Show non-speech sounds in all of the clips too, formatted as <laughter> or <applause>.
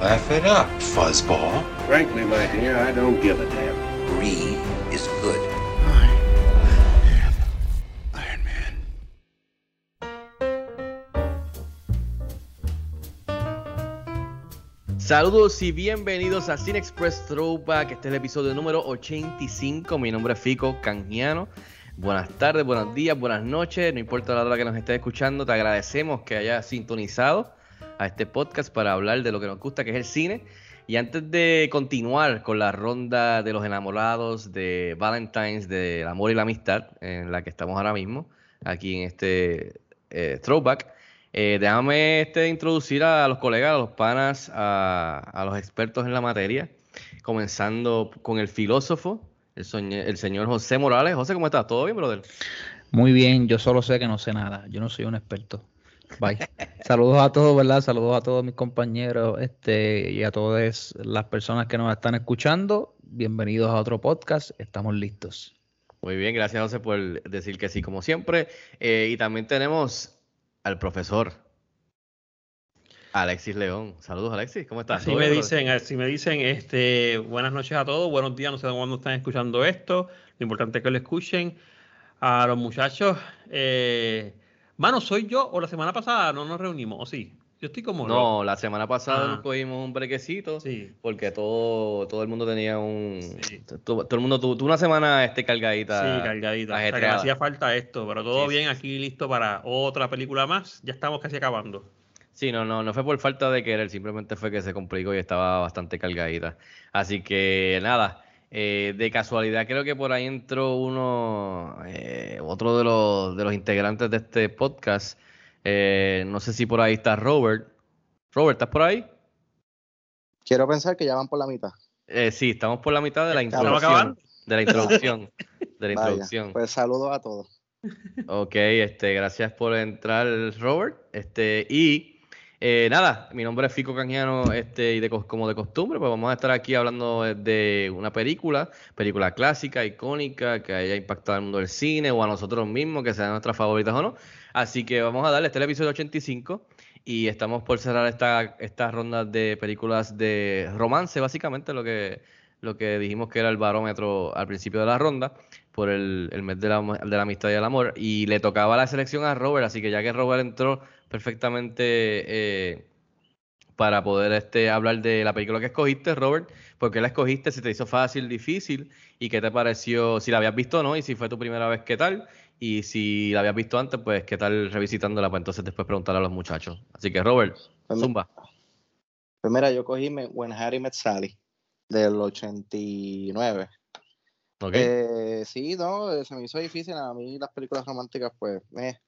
Laugh it up, fuzzball. Frankly, my dear, I don't give a damn. Brie is good. Iron Man. Saludos y bienvenidos a Cine Express Throwback. Este es el episodio número 85. Mi nombre es Fico Canjiano. Buenas tardes, buenos días, buenas noches. No importa la hora que nos estés escuchando, te agradecemos que hayas sintonizado a este podcast para hablar de lo que nos gusta, que es el cine. Y antes de continuar con la ronda de los enamorados, de Valentine's, del amor y la amistad, en la que estamos ahora mismo, aquí en este eh, throwback, eh, déjame este, introducir a los colegas, a los panas, a, a los expertos en la materia, comenzando con el filósofo, el, el señor José Morales. José, ¿cómo estás? ¿Todo bien, brother? Muy bien, yo solo sé que no sé nada, yo no soy un experto. Bye. Saludos a todos, ¿verdad? Saludos a todos mis compañeros este, y a todas las personas que nos están escuchando. Bienvenidos a otro podcast, estamos listos. Muy bien, gracias José por decir que sí, como siempre. Eh, y también tenemos al profesor Alexis León. Saludos, Alexis, ¿cómo estás? Así ¿Todo me dicen, así me dicen, este, buenas noches a todos, buenos días, no sé cuándo están escuchando esto, lo importante es que lo escuchen. A los muchachos, eh, mano, ¿soy yo o la semana pasada no nos reunimos? ¿O sí? Yo estoy como loco. No, la semana pasada Ah. nos cogimos un brequecito Sí. porque todo, todo el mundo tenía un... Sí. Todo, todo el mundo tuvo, una semana este, cargadita. Sí, cargadita. O sea, que me ajetreada. hacía falta esto, pero todo Sí, bien aquí, listo para otra película más. Ya estamos casi acabando. Sí, no, no, no fue por falta de querer, simplemente fue que se complicó y estaba bastante cargadita. Así que nada, eh, de casualidad creo que por ahí entró uno, eh, otro de los, de los integrantes de este podcast. Eh, no sé si por ahí está Robert. Robert, ¿estás por ahí? Quiero pensar que ya van por la mitad. Eh, sí, estamos por la mitad de la introducción. De la introducción. De la <laughs> Vaya, introducción. pues saludos a todos. Ok, este, gracias por entrar, Robert. Este, y eh, nada, mi nombre es Fico Canjiano, este, y de, como de costumbre, pues vamos a estar aquí hablando de una película, película clásica, icónica, que haya impactado al mundo del cine o a nosotros mismos, que sean nuestras favoritas o no. Así que vamos a darle, este es el episodio 85 y estamos por cerrar esta, esta ronda de películas de romance, básicamente lo que, lo que dijimos que era el barómetro al principio de la ronda por el, el mes de la, de la amistad y el amor. Y le tocaba la selección a Robert, así que ya que Robert entró perfectamente eh, para poder este, hablar de la película que escogiste, Robert, ¿por qué la escogiste? ¿Si te hizo fácil, difícil? ¿Y qué te pareció? Si la habías visto o no, y si fue tu primera vez, ¿qué tal? Y si la habías visto antes, pues qué tal revisitándola, pues entonces después preguntarle a los muchachos. Así que Robert, Pues, zumba. pues mira, yo cogí When Harry Met Sally del 89. Ok. Eh, sí, no, eh, se me hizo difícil. A mí las películas románticas, pues, eh,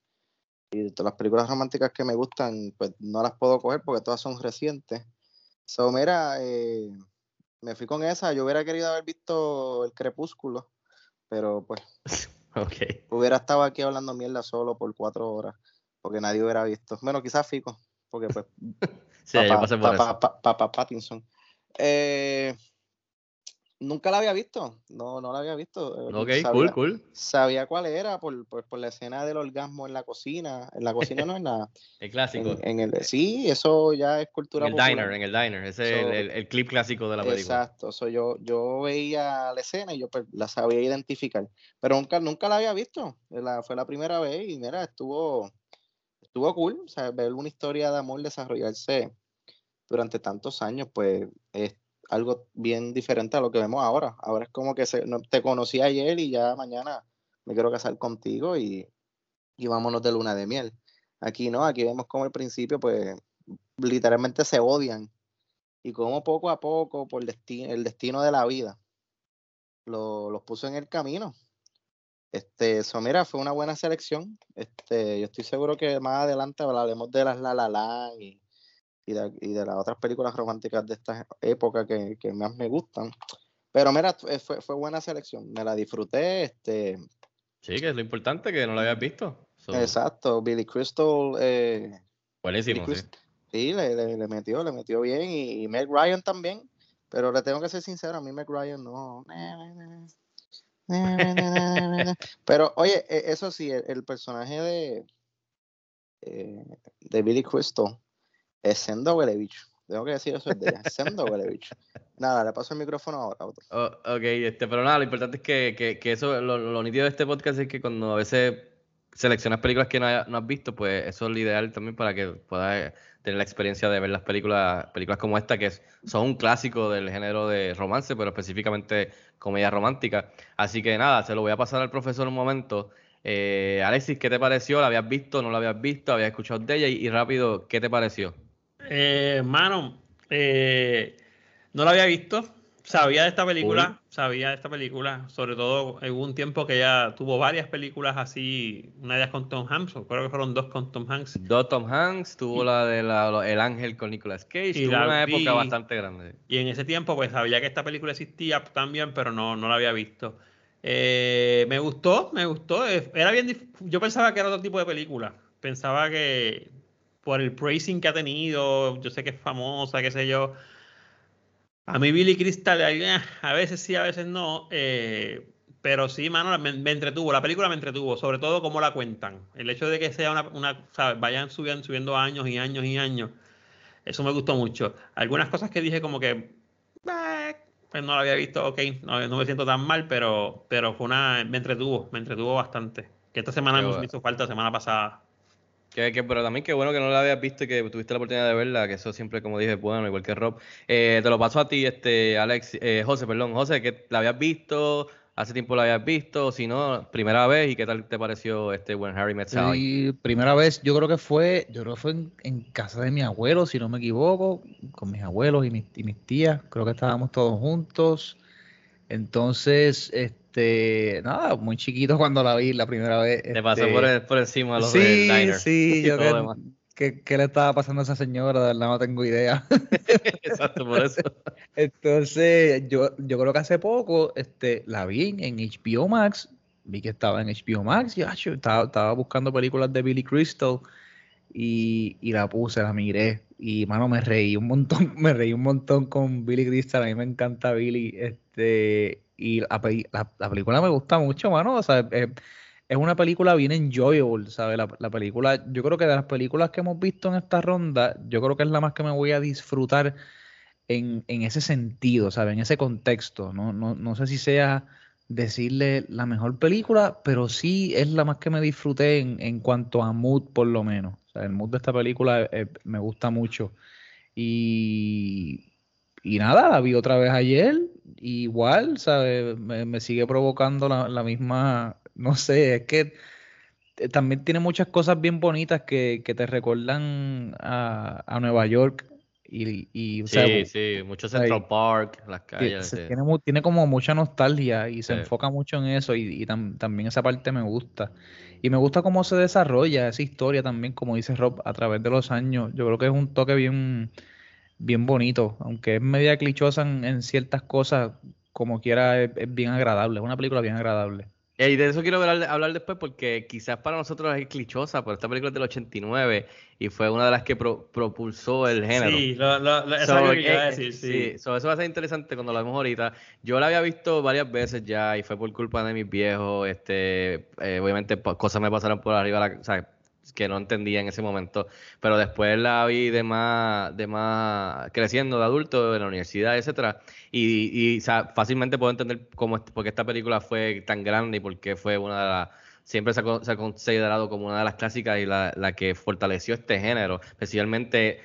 y todas las películas románticas que me gustan, pues no las puedo coger porque todas son recientes. So, mira, eh, me fui con esa. Yo hubiera querido haber visto El Crepúsculo, pero pues <laughs> ok. hubiera estado aquí hablando mierda solo por cuatro horas, porque nadie hubiera visto. Bueno, quizás Fico, porque pues <laughs> Sí, yo Papá- pasé por papá- eso. pa- papá Pattinson. Eh, nunca la había visto. No, no la había visto. Eh, Ok, sabía, cool, cool. Sabía cuál era por, por, por la escena del orgasmo en la cocina. En la cocina no es nada. <laughs> El clásico. En, en el, sí, eso ya es cultura En el popular. diner, en el diner. Ese es el, el- el clip clásico de la película. Exacto. So, yo, yo veía la escena y yo pues, la sabía identificar. Pero nunca, nunca la había visto. La- fue la primera vez y mira, estuvo, estuvo cool. O sea, ver una historia de amor desarrollarse durante tantos años, pues es algo bien diferente a lo que vemos ahora. Ahora es como que se- no- te conocí ayer y ya mañana me quiero casar contigo y, y vámonos de luna de miel. Aquí no, aquí vemos como al principio, pues literalmente se odian y como poco a poco, por destino, el destino de la vida, lo- los puso en el camino. Este, eso, mira, fue una buena selección. Este, yo estoy seguro que más adelante hablaremos de las La La Land y y de, y de las otras películas románticas de esta época que, que más me gustan. Pero mira, fue, fue buena selección, me la disfruté. Este, sí, que es lo importante, que no la habías visto. So, Exacto, Billy Crystal. Eh, buenísimo, Billy Crystal- sí, le, le- le metió, le metió bien. Y, y Meg Ryan también. Pero le tengo que ser sincero, a mí Meg Ryan no. Pero oye, e- eso sí, el, el personaje de, eh, de Billy Crystal es Sendo huele bicho. Tengo que decir eso es de ella. Sendo huele bicho. Nada, le paso el micrófono ahora. Oh, ok, este, pero nada, lo importante es que, que, eso, lo, lo nítido de este podcast es que cuando a veces seleccionas películas que no, no has visto, pues eso es lo ideal también para que puedas tener la experiencia de ver las películas, películas como esta, que son un clásico del género de romance, pero específicamente comedia romántica. Así que nada, se lo voy a pasar al profesor un momento. Eh, Alexis, ¿qué te pareció? ¿La habías visto? ¿No la habías visto? ¿Habías escuchado de ella? Y rápido, ¿qué te pareció? Eh, mano, eh, no la había visto. Sabía de esta película, sabía de esta película. Sobre todo, hubo un tiempo que ya tuvo varias películas así. Una de ellas con Tom Hanks, o creo que fueron dos con Tom Hanks. Do Tom Hanks, tuvo la de la- El Ángel con Nicolas Cage, Y tuvo una vi- época bastante grande. Y en ese tiempo, pues sabía que esta película existía también, pero no, no la había visto. Eh, me gustó, me gustó. eh, Era bien, yo pensaba que era otro tipo de película. Pensaba que por el praising que ha tenido, yo sé que es famosa, qué sé yo. A mí Billy Crystal, eh, a veces sí, a veces no. eh, pero sí, mano, me, me entretuvo. La película me entretuvo, sobre todo cómo la cuentan. El hecho de que sea una, una ¿sabes? vayan subiendo, subiendo años y años y años. Eso me gustó mucho. Algunas cosas que dije como que, "Eh", pues no la había visto, ok, no, no me siento tan mal, pero, pero fue una, me entretuvo, me entretuvo bastante. Que esta semana me bueno. hizo falta, semana pasada. Que, que- pero también qué bueno que no la habías visto y que tuviste la oportunidad de verla, que eso siempre, como dije, bueno, igual que Rob. Eh, te lo paso a ti, este, Alex, eh, José, perdón, José, que la habías visto, hace tiempo la habías visto, si no, primera vez, ¿y qué tal te pareció este When Harry Met Sally? Sí, primera vez, yo creo que fue, yo creo que fue en, en casa de mi abuelo, si no me equivoco, con mis abuelos y mis, y mis tías, creo que estábamos todos juntos. Entonces, este, nada, muy chiquito cuando la vi la primera vez. Te pasó este, por, el- por encima de los sí, del diner. sí, <laughs> yo que, que- qué le estaba pasando a esa señora, de verdad no tengo idea. <laughs> Exacto, por eso. <laughs> Entonces, yo, yo creo que hace poco este, la vi en HBO Max, vi que estaba en HBO Max y ah, yo estaba, estaba buscando películas de Billy Crystal y, y la puse, la miré y mano me reí un montón, me reí un montón con Billy Crystal, a mí me encanta Billy, este, y la, la- la película me gusta mucho, mano, o sea, es, es una película bien enjoyable, ¿sabes? La, la película, yo creo que de las películas que hemos visto en esta ronda, yo creo que es la más que me voy a disfrutar en, en ese sentido, ¿sabes? En ese contexto. No, no, no sé si sea decirle la mejor película, pero sí es la más que me disfruté en, en cuanto a mood, por lo menos. O sea, el mood de esta película eh, me gusta mucho. Y, y nada, la vi otra vez ayer, igual, ¿sabes? Me, me sigue provocando la, la misma, no sé, es que eh, también tiene muchas cosas bien bonitas que, que te recuerdan a, a Nueva York. Y, y, o sea, Sí, sí, mucho Central Park, las calles. se sí. tiene, tiene como mucha nostalgia y se Sí. enfoca mucho en eso y, y tam- también esa parte me gusta. Y me gusta cómo se desarrolla esa historia también, como dice Rob, a través de los años. Yo creo que es un toque bien, bien bonito, aunque es media clichosa en, en ciertas cosas, como quiera es, es bien agradable, es una película bien agradable. Y de eso quiero hablar, hablar después porque quizás para nosotros es clichosa, pero esta película es del 89 y fue una de las que pro- propulsó el género. Sí, lo, lo, lo- eso So, es lo que a eh, decir, sí. so, eso va a ser interesante cuando lo vemos ahorita. Yo la había visto varias veces ya y fue por culpa de mis viejos. Este, eh, obviamente po- cosas me pasaron por arriba, la- o sea, que no entendía en ese momento. Pero después la vi de más, de más creciendo de adulto en la universidad, etcétera. Y, y o sea, fácilmente puedo entender cómo por qué esta película fue tan grande y por qué fue una de las siempre se ha, se ha considerado como una de las clásicas y la, la que fortaleció este género, especialmente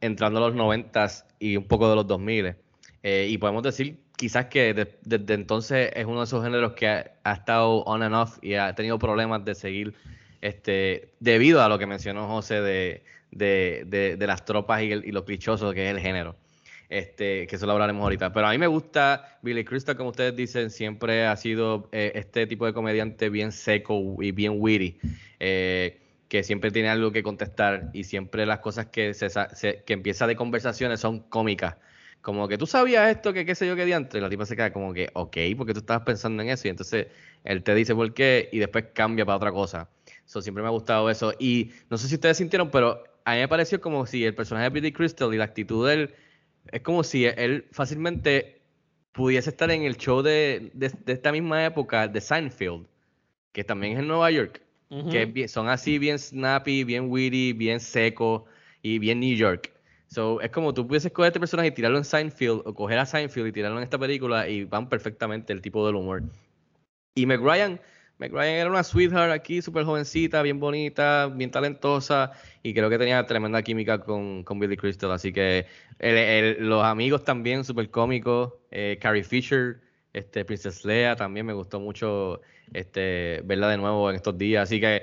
entrando a los noventas y un poco de los 2000. Eh, y podemos decir quizás que de- desde entonces es uno de esos géneros que ha, ha estado on and off y ha tenido problemas de seguir este, debido a lo que mencionó José de, de, de- de las tropas y, el- y lo clichoso que es el género. Este, que eso lo hablaremos ahorita. Pero a mí me gusta Billy Crystal, como ustedes dicen, siempre ha sido eh, este tipo de comediante bien seco y bien witty. Eh, que siempre tiene algo que contestar y siempre las cosas que, se, se- que empieza de conversaciones son cómicas. Como que tú sabías esto, que qué sé yo qué diantre. Y la tipa se queda como que, ok, porque tú estabas pensando en eso. Y entonces él te dice por qué y después cambia para otra cosa. So, siempre me ha gustado eso. Y no sé si ustedes sintieron, pero a mí me pareció como si el personaje de Billy Crystal y la actitud de él es como si él fácilmente pudiese estar en el show de, de- de esta misma época de Seinfeld, que también es en Nueva York, que bien- son así bien snappy, bien witty, bien seco y bien New York. So, es como tú pudieses coger este personaje y tirarlo en Seinfeld o coger a Seinfeld y tirarlo en esta película y van perfectamente el tipo del humor. Y Meg Ryan, Meg Ryan era una sweetheart aquí, súper jovencita, bien bonita, bien talentosa y creo que tenía tremenda química con, con Billy Crystal. Así que los amigos también, súper cómicos. Eh, Carrie Fisher, este, Princess Leia, también me gustó mucho este, verla de nuevo en estos días. Así que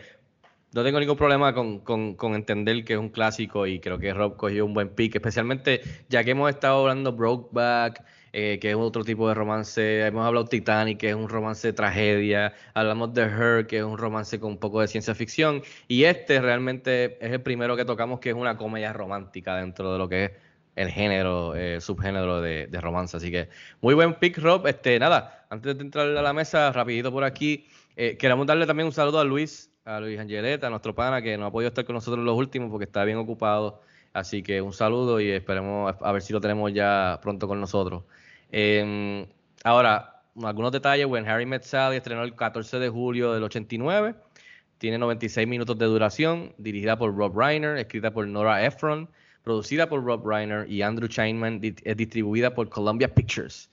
no tengo ningún problema con, con- con entender que es un clásico y creo que Rob cogió un buen pick, especialmente ya que hemos estado hablando Brokeback, eh, que es otro tipo de romance, hemos hablado Titanic, que es un romance de tragedia, hablamos de Her, que es un romance con un poco de ciencia ficción, y este realmente es el primero que tocamos que es una comedia romántica dentro de lo que es el género, eh, subgénero de, de romance. Así que muy buen pick, Rob. Este, nada, antes de entrar a la mesa, rapidito por aquí, eh, queremos darle también un saludo a Luis, a Luis Angeleta, a nuestro pana, que no ha podido estar con nosotros los últimos porque está bien ocupado. Así que un saludo y esperemos a ver si lo tenemos ya pronto con nosotros. Eh, ahora, algunos detalles. When Harry Met Sally estrenó el 14 de julio del 89. Tiene 96 minutos de duración, dirigida por Rob Reiner, escrita por Nora Ephron, producida por Rob Reiner y Andrew Cheinman, di- es distribuida por Columbia Pictures.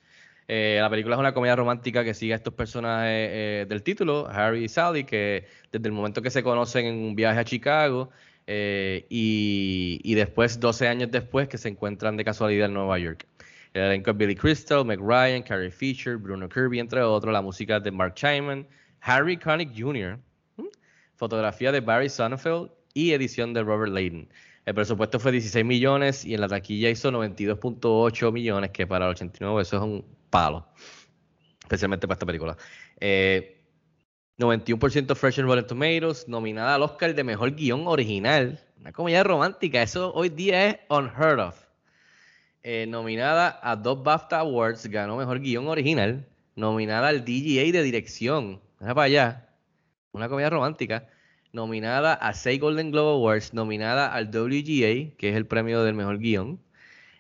Eh, la película es una comedia romántica que sigue a estos personajes eh, del título, Harry y Sally, que desde el momento que se conocen en un viaje a Chicago eh, y después, 12 años después, que se encuentran de casualidad en Nueva York. El elenco es Billy Crystal, Meg Ryan, Carrie Fisher, Bruno Kirby, entre otros. La música de Mark Chapman, Harry Connick Jr., fotografía de Barry Sonnenfeld y edición de Robert Layden. El presupuesto fue 16 millones y en la taquilla hizo 92.8 millones, que para el 89 eso es un palo, especialmente para esta película. Eh, 91% Fresh and Rotten Tomatoes, nominada al Oscar de Mejor Guión Original. Una comedia romántica, eso hoy día es unheard of. Eh, nominada a dos BAFTA Awards, ganó Mejor Guión Original. Nominada al DGA de Dirección, mira para allá. Una comedia romántica. Nominada a seis Golden Globe Awards. Nominada al WGA, que es el premio del Mejor Guión.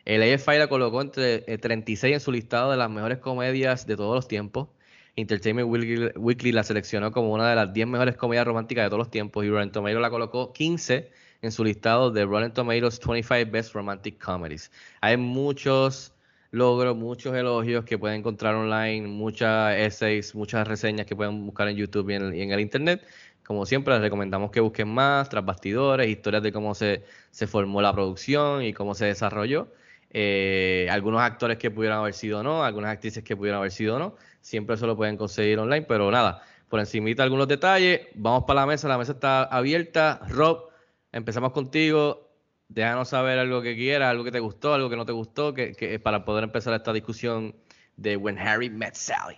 El AFI la colocó entre eh, 36 en su listado de las mejores comedias de todos los tiempos. Entertainment Weekly, Weekly la seleccionó como una de las 10 mejores comedias románticas de todos los tiempos y Rotten Tomatoes la colocó 15 en su listado de Rotten Tomatoes 25 Best Romantic Comedies. Hay muchos logros, muchos elogios que pueden encontrar online, muchas essays, muchas reseñas que pueden buscar en YouTube y en, y en el Internet. Como siempre, les recomendamos que busquen más, tras bastidores, historias de cómo se, se formó la producción y cómo se desarrolló. Eh, algunos actores que pudieran haber sido o no, algunas actrices que pudieran haber sido o no. Siempre eso lo pueden conseguir online, pero nada, por encimita algunos detalles. Vamos para la mesa, la mesa está abierta. Rob, empezamos contigo. Déjanos saber algo que quieras, algo que te gustó, algo que no te gustó, que, que- para poder empezar esta discusión de When Harry Met Sally.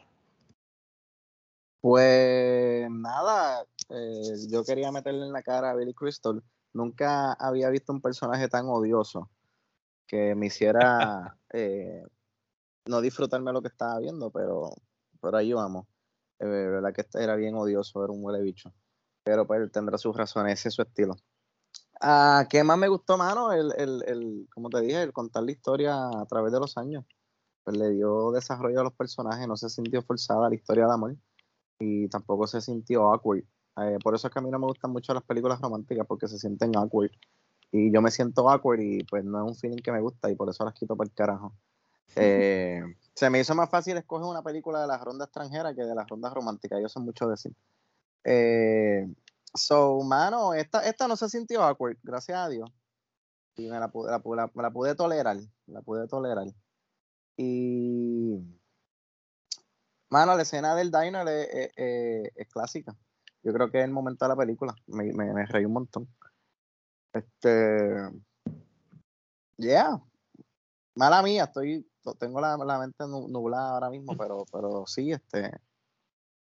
Pues nada, eh, yo quería meterle en la cara a Billy Crystal. Nunca había visto un personaje tan odioso que me hiciera <laughs> eh, no disfrutarme lo que estaba viendo, pero, pero ahí vamos. Eh, verdad que este era bien odioso, era un huele bicho. Pero pues él tendrá sus razones, ese es su estilo. Ah, ¿Qué más me gustó, mano? El, el, el, como te dije, el contar la historia a través de los años. Pues le dio desarrollo a los personajes, no se sintió forzada la historia de amor y tampoco se sintió awkward. Eh, por eso es que a mí no me gustan mucho las películas románticas porque se sienten awkward. Y yo me siento awkward y pues no es un feeling que me gusta y por eso las quito para el carajo. <laughs> Eh, se me hizo más fácil escoger una película de la ronda extranjera que de las rondas románticas. Yo sé mucho decir. Eh, so, mano, esta, esta no se sintió awkward, gracias a Dios. Y me la, la, la- me la pude tolerar. La pude tolerar. Y. Mano, la escena del diner es, clásica. Yo creo que es el momento de la película. Me, reí un montón. Este. Yeah. Mala mía, estoy. Tengo la, mente nu- nublada ahora mismo, pero, pero sí, este.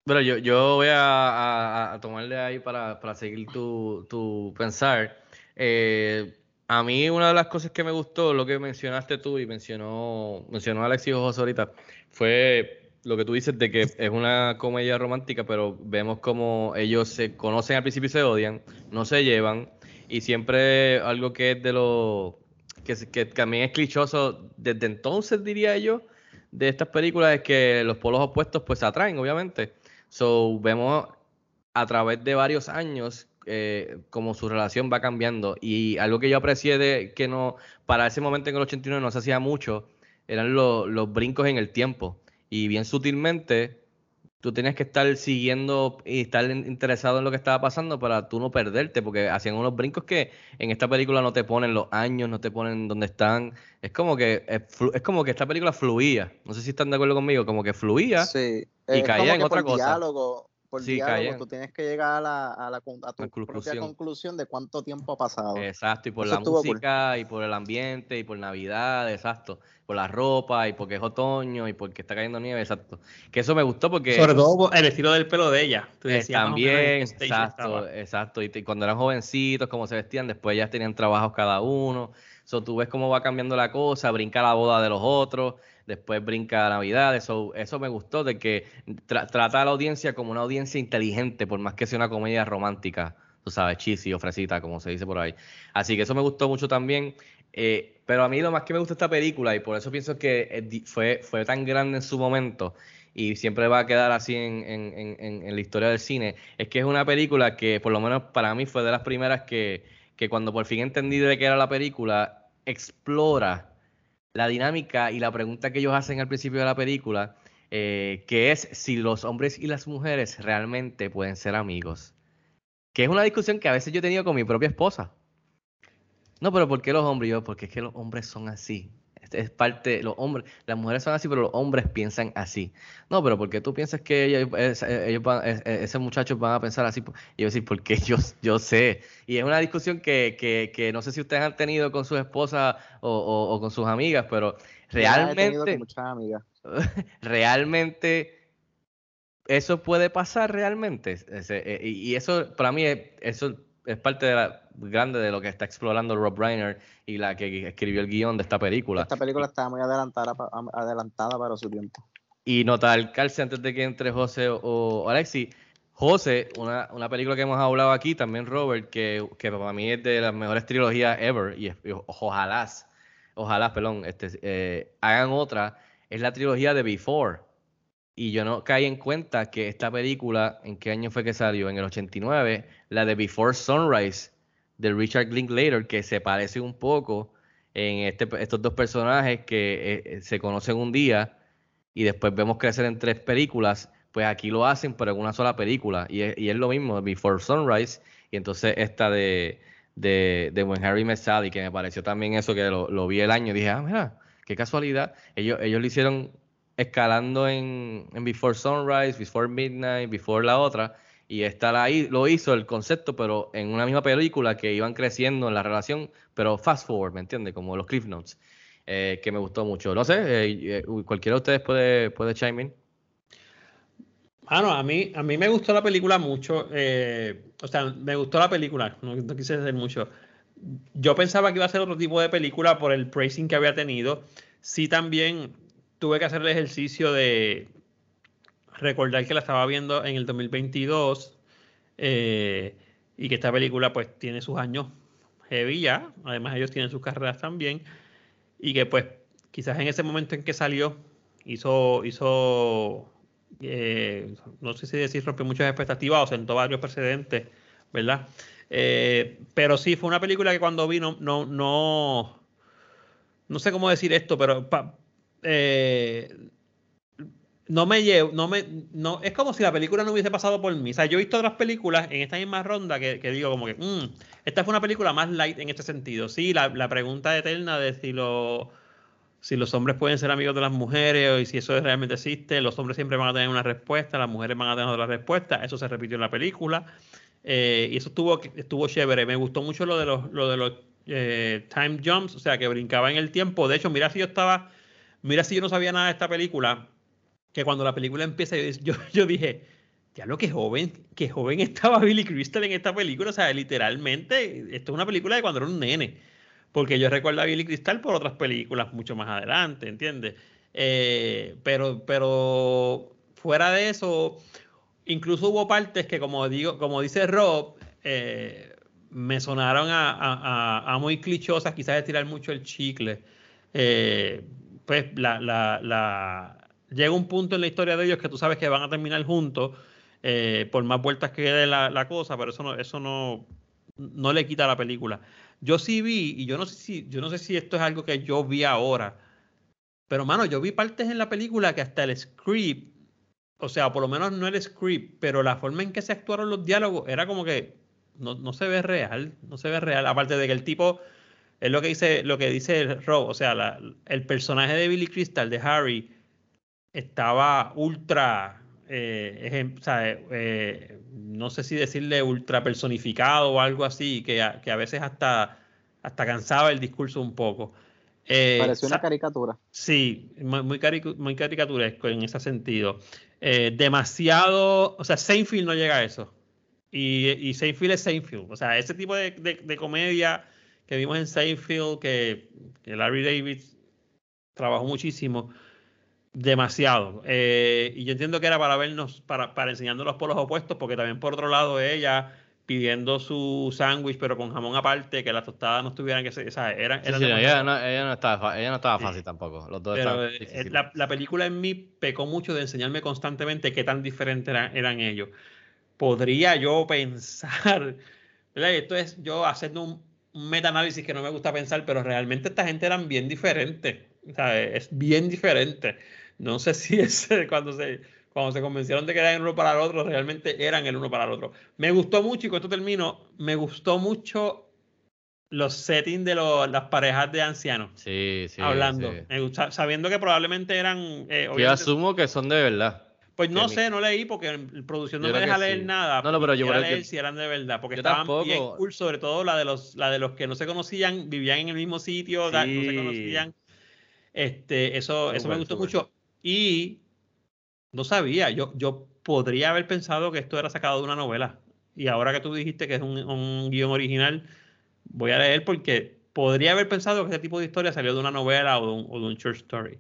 Bueno, yo, yo voy a, tomarle ahí para, para seguir tu, tu pensar. Eh, a mí una de las cosas que me gustó, lo que mencionaste tú y mencionó, mencionó Alex y José ahorita, fue lo que tú dices de que es una comedia romántica, pero vemos como ellos se conocen al principio y se odian, no se llevan, y siempre algo que es de lo que, que también es clichoso desde entonces, diría yo, de estas películas es que los polos opuestos pues se atraen, obviamente. So, vemos a través de varios años eh, como su relación va cambiando. Y algo que yo aprecié de que no, para ese momento en el 89 no se hacía mucho, eran los brincos en el tiempo. Y bien sutilmente, tú tenías que estar siguiendo y estar interesado en lo que estaba pasando para tú no perderte, porque hacían unos brincos que en esta película no te ponen los años, no te ponen dónde están. Es como que es, como que esta película fluía. No sé si están de acuerdo conmigo, como que fluía y caía en otra cosa. Diálogo, por sí, diálogo, tú tienes que llegar a, la, a, la, a tu conclusión. conclusión de cuánto tiempo ha pasado. Exacto, y por la música, y por el ambiente, y por Navidad, exacto por la ropa y porque es otoño y porque está cayendo nieve, exacto. Que eso me gustó porque... Sobre todo el estilo del pelo de ella. también, exacto, exacto. Y, cuando eran jovencitos, cómo se vestían, después ya tenían trabajos cada uno. So, tú ves cómo va cambiando la cosa, brinca la boda de los otros, después brinca Navidad. Eso, eso me gustó de que trata a la audiencia como una audiencia inteligente, por más que sea una comedia romántica tú sabes, cheesy o fresita, como se dice por ahí. Así que eso me gustó mucho también. Eh, pero a mí lo más que me gusta esta película, y por eso pienso que fue, fue tan grande en su momento, y siempre va a quedar así en, en, en, la historia del cine, es que es una película que por lo menos para mí fue de las primeras que, que cuando por fin entendí de qué era la película, explora la dinámica y la pregunta que ellos hacen al principio de la película, eh, que es si los hombres y las mujeres realmente pueden ser amigos. Que es una discusión que a veces yo he tenido con mi propia esposa. No, pero ¿por qué los hombres? Yo, porque es que los hombres son así. Es parte, los hombres, las mujeres son así, pero los hombres piensan así. No, pero porque tú piensas que ellos, ellos esos muchachos van a pensar así. Y yo decir, porque <laughs> yo, yo sé. Y es una discusión que, que, que no sé si ustedes han tenido con sus esposas o, o, con sus amigas, pero realmente. muchas amigas. <laughs> realmente eso puede pasar realmente. Eh, y eso, para mí, eso es parte de la grande de lo que está explorando Rob Reiner y la que escribió el guion de esta película. Esta película está muy adelantada, adelantada para su tiempo. Y nota al calce antes de que entre José o, Alexi. José, una, una, película que hemos hablado aquí, también Robert, que, que, para mí es de las mejores trilogías ever, y, ojalá, ojalá, perdón, este, eh, hagan otra, es la trilogía de Before. Y yo no caí en cuenta que esta película, ¿en qué año fue que salió? En el 89, la de Before Sunrise, de Richard Linklater, que se parece un poco en este, estos dos personajes que eh, eh, se conocen un día y después vemos crecer en tres películas. Pues aquí lo hacen, pero en una sola película. Y es, lo mismo, Before Sunrise. Y entonces esta de, de, de When Harry Met Sally, que me pareció también eso que lo, lo, vi el año. Dije, ah, mira, qué casualidad. Ellos, ellos lo hicieron escalando en, Before Sunrise, Before Midnight, Before la otra, y esta ahí lo hizo el concepto, pero en una misma película que iban creciendo en la relación, pero fast forward, ¿me entiendes? Como los Cliff Notes, eh, que me gustó mucho. No sé, eh, eh, cualquiera de ustedes puede, puede chime in. Bueno, a mí, a mí me gustó la película mucho. o sea, me gustó la película, no, no quise decir mucho. Yo pensaba que iba a ser otro tipo de película por el praising que había tenido. Sí, también tuve que hacer el ejercicio de recordar que la estaba viendo en el 2022 eh, y que esta película pues tiene sus años heavy ya, además ellos tienen sus carreras también y que pues quizás en ese momento en que salió hizo, hizo eh, no sé si decir rompió muchas expectativas o sentó varios precedentes, ¿verdad? Eh, pero sí, fue una película que cuando vi no, no, no, no sé cómo decir esto, pero eh, no me llevo, no me, no, es como si la película no hubiese pasado por mí. O sea, yo he visto otras películas en esta misma ronda que, digo como que, mm, esta fue una película más light en este sentido. Sí, la, pregunta eterna de si, lo, si los hombres pueden ser amigos de las mujeres y si eso realmente existe, los hombres siempre van a tener una respuesta, las mujeres van a tener otra respuesta. Eso se repitió en la película. Eh, y eso estuvo, estuvo chévere. Me gustó mucho lo de los, lo de los eh, time jumps, o sea, que brincaba en el tiempo. De hecho, mira si yo estaba Mira si yo no sabía nada de esta película, que cuando la película empieza yo, <laughs> yo, dije, ya lo que joven, que joven estaba <laughs> Billy Crystal en esta película, o sea, literalmente, esto es una película de cuando era un nene, porque yo recuerdo a Billy Crystal por otras películas mucho más adelante, ¿entiendes? Eh, pero, pero fuera de eso, incluso hubo partes que, como digo, como dice Rob, eh, me sonaron a, muy clichosas, quizás tirar mucho el chicle. Eh, pues la, llega un punto en la historia de ellos que tú sabes que van a terminar juntos, eh, por más vueltas que dé la, cosa, pero eso no, eso no, no le quita a la película. Yo sí vi, y yo no sé si, yo no sé si esto es algo que yo vi ahora, pero mano, yo vi partes en la película que hasta el script, o sea, por lo menos no el script, pero la forma en que se actuaron los diálogos era como que no, no se ve real, no se ve real, aparte de que el tipo es lo que dice, lo que dice Rob, o sea, el personaje de Billy Crystal, de Harry, estaba ultra, eh, eh, no sé si decirle ultra personificado o algo así, que a, que a veces hasta, hasta cansaba el discurso un poco. Eh, Pareció una caricatura. Sí, muy, muy, caricaturesco en ese sentido. demasiado, o sea, Seinfeld no llega a eso. Y, y Seinfeld es Seinfeld. O sea, ese tipo de, de comedia que vimos en Seinfeld, que, Larry David trabajó muchísimo, demasiado. Eh, y yo entiendo que era para vernos, para, para enseñándonos por los opuestos, porque también por otro lado ella pidiendo su sándwich, pero con jamón aparte, que las tostadas no estuvieran que ser, o sea, eran, ella, no, ella, no, estaba, ella no estaba fácil tampoco. Los dos pero, eh, la, la, película en mí pecó mucho de enseñarme constantemente qué tan diferentes eran, eran ellos. Podría yo pensar, ¿verdad? esto es yo haciendo un, un metaanálisis que no me gusta pensar, pero realmente esta gente eran bien diferentes. O sea, es bien diferente. No sé si <laughs> es cuando se, cuando se convencieron de que eran el uno para el otro, realmente eran el uno para el otro. Me gustó mucho, y con esto termino, me gustó mucho los settings de las parejas de ancianos. Sí, sí. Hablando. Me gusta, sabiendo que probablemente eran. Eh, Yo asumo que son de verdad. Pues no sé, no leí porque el producción no me deja leer nada. No, no, pero yo leer si eran de verdad, porque estaban bien cool, sobre todo la de los la de los que no se conocían, vivían en el mismo sitio, no se conocían. Este, eso eso me gustó mucho y no sabía, yo yo podría haber pensado que esto era sacado de una novela. Y ahora que tú dijiste que es un, un guion original, voy a leer porque podría haber pensado que este tipo de historia salió de una novela o de un, short story.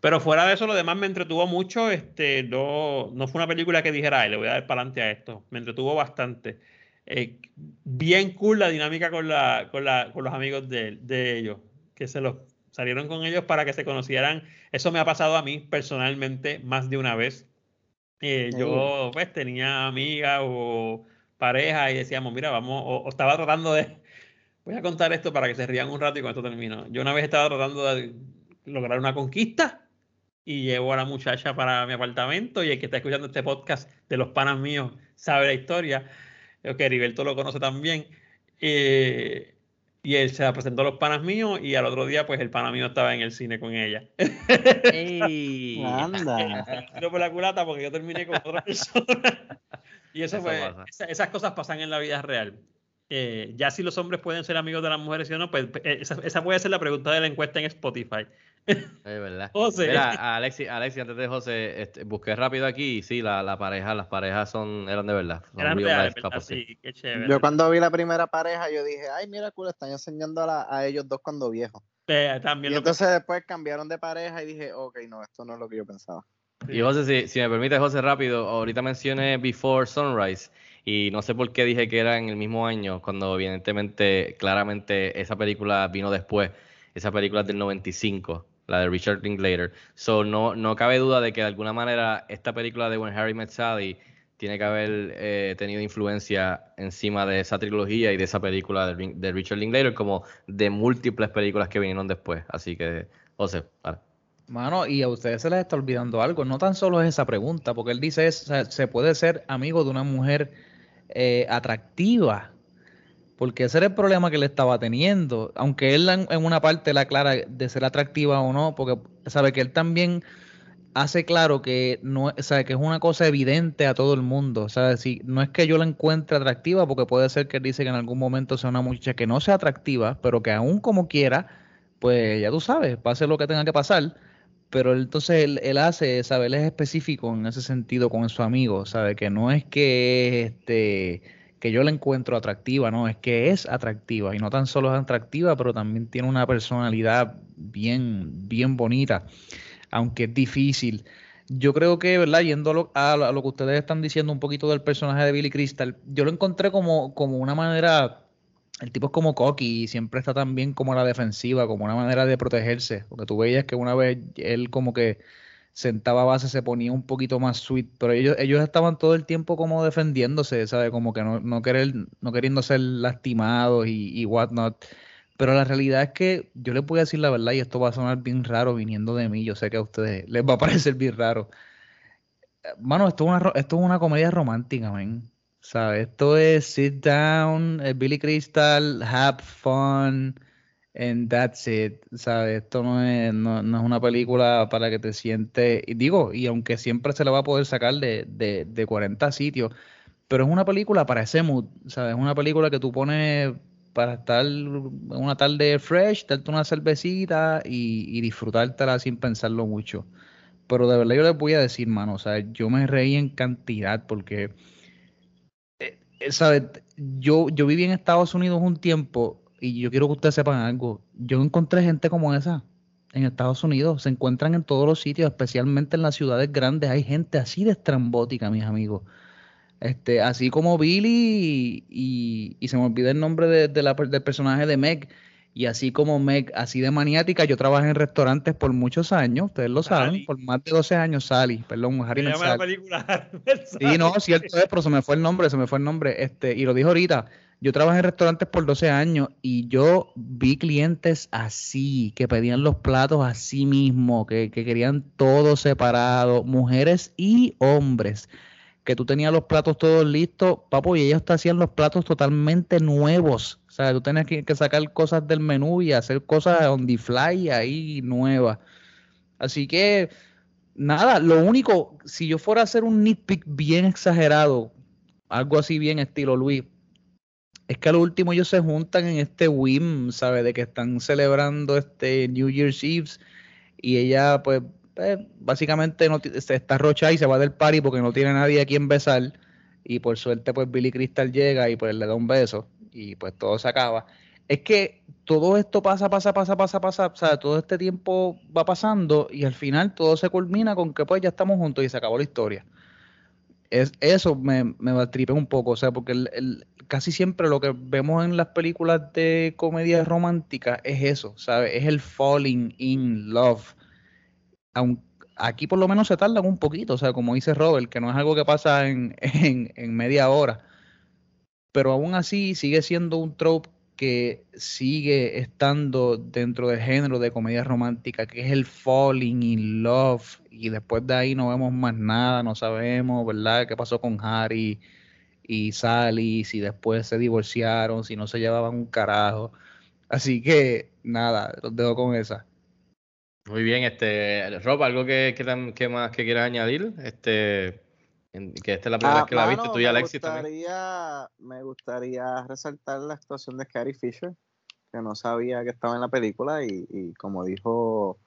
Pero fuera de eso, lo demás me entretuvo mucho. Este, no, no fue una película que dijera, Ay, le voy a dar para adelante a esto. Me entretuvo bastante. Eh, bien cool la dinámica con, la, con, la, con los amigos de, de, ellos, que se los salieron con ellos para que se conocieran. Eso me ha pasado a mí personalmente más de una vez. Eh, yo pues tenía amigas o pareja y decíamos, mira, vamos, o, estaba tratando de, <laughs> voy a contar esto para que se rían un rato y con esto termino. Yo una vez estaba tratando de lograr una conquista y llevo a la muchacha para mi apartamento y el que está escuchando este podcast de los panas míos sabe la historia. Que Heriberto lo conoce también. Eh, y él se la presentó a los panas míos y al otro día pues el pana mío estaba en el cine con ella. ¡Ey! ¡Anda! <laughs> por la culata porque yo terminé con otra persona. <laughs> y eso, fue, esas cosas pasan en la vida real. Eh, ya si los hombres pueden ser amigos de las mujeres o no, pues eh, esa, esa puede ser la pregunta de la encuesta en Spotify. Es verdad. <laughs> José. Mira, Alexi, Alexi, antes de José, este, busqué rápido aquí y sí, la, la, pareja, las parejas son, eran de verdad. eran verdad, sí, qué chévere. Yo cuando vi la primera pareja, yo dije, ay, mira, cool, están enseñando a, a ellos dos cuando viejos. también y entonces después cambiaron de pareja y dije, ok, no, esto no es lo que yo pensaba. Y José, si, si me permite, José, rápido, ahorita mencioné Before Sunrise y no sé por qué dije que era en el mismo año, cuando evidentemente, claramente, esa película vino después. Esa película es del 95 la de Richard Linklater. So, no, no cabe duda de que de alguna manera esta película de When Harry Met Sally tiene que haber eh, tenido influencia encima de esa trilogía y de esa película de, Richard Linklater, como de múltiples películas que vinieron después. Así que, José, vale. Mano, y a ustedes se les está olvidando algo. No tan solo es esa pregunta, porque él dice, es, se puede ser amigo de una mujer eh, atractiva porque ese era el problema que él estaba teniendo. Aunque él en, una parte la clara de ser atractiva o no, porque sabe que él también hace claro que no, sabe que es una cosa evidente a todo el mundo. O sea, si no es que yo la encuentre atractiva, porque puede ser que él dice que en algún momento sea una muchacha que no sea atractiva, pero que aún como quiera, pues ya tú sabes, pase lo que tenga que pasar. pero entonces él, él hace, ¿sabes? Él es específico en ese sentido con su amigo, ¿sabe? Que no es que este que yo la encuentro atractiva, no, es que es atractiva y no tan solo es atractiva, pero también tiene una personalidad bien, bien bonita, aunque es difícil. Yo creo que, ¿verdad? Yendo a lo, a lo que ustedes están diciendo un poquito del personaje de Billy Crystal, yo lo encontré como, como una manera el tipo es como cocky y siempre está también como a la defensiva, como una manera de protegerse. Porque tú veías que una vez él como que sentaba base, se ponía un poquito más sweet, pero ellos, ellos estaban todo el tiempo como defendiéndose, ¿sabes? Como que no, no, querer, no queriendo ser lastimados y, whatnot. Pero la realidad es que yo les voy a decir la verdad y esto va a sonar bien raro viniendo de mí. Yo sé que a ustedes les va a <laughs> parecer bien raro. Mano, esto es una, esto es una comedia romántica, man. ¿Sabes? Esto es sit down, eh, Billy Crystal, have fun, and that's it. ¿Sabes? Esto no es, no, es una película para que te sientes, digo, y aunque siempre se la va a poder sacar de, de, de 40 sitios, pero es una película para ese mood, ¿sabes? Es una película que tú pones para estar una tarde fresh, darte una cervecita y, y disfrutártela sin pensarlo mucho. Pero de verdad yo les voy a decir, mano, o sea, yo me reí en cantidad porque eh, ¿sabes? Yo, yo viví en Estados Unidos un tiempo y yo quiero que ustedes sepan algo. Yo encontré gente como esa en Estados Unidos. Se encuentran en todos los sitios, especialmente en las ciudades grandes. Hay gente así de estrambótica, mis amigos. Este, así como Billy y, y, se me olvida el nombre de, la, del personaje de Meg. Y así como Meg, así de maniática, yo trabajé en restaurantes por muchos años, ustedes lo saben, por más de 12 años, Sally, perdón, Harry Se llama la película <laughs> Sí, no, cierto es, pero se me fue el nombre, se me fue el nombre, este, y lo dijo ahorita, yo trabajé en restaurantes por 12 años y yo vi clientes así, que pedían los platos así mismo, que, que querían todo separado, mujeres y hombres que tú tenías los platos todos listos, papo, y ellos te hacían los platos totalmente nuevos. O sea, tú tenías que, sacar cosas del menú y hacer cosas on the fly ahí nuevas. Así que, nada, lo único, si yo fuera a hacer un nitpick bien exagerado, algo así bien estilo Luis, es que al último ellos se juntan en este whim, ¿sabes? De que están celebrando este New Year's Eve y ella pues pues, básicamente se está rocha y se va del party porque no tiene nadie a quien besar. Y por suerte, pues Billy Crystal llega y pues le da un beso y pues todo se acaba. Es que todo esto pasa, pasa, pasa, pasa, pasa, o sea, todo este tiempo va pasando y al final todo se culmina con que pues ya estamos juntos y se acabó la historia. Es, eso me, me tripe un poco, o sea, porque el, casi siempre lo que vemos en las películas de comedia romántica es eso, ¿sabes? Es el falling in love aquí por lo menos se tardan un poquito, o sea, como dice Robert, que no es algo que pasa en, <laughs> en, media hora, pero aún así sigue siendo un trope que sigue estando dentro del género de comedia romántica, que es el falling in love, y después de ahí no vemos más nada, no sabemos, ¿verdad?, qué pasó con Harry y Sally, si después se divorciaron, si no se llevaban un carajo. Así que nada, los dejo con esa. Muy bien, este, Rob, algo que, que, más que quieras añadir, este, que esta es la primera ah, vez que la viste, tú y Alexis Me gustaría resaltar la actuación de Carrie Fisher, que no sabía que estaba en la película y, como dijo,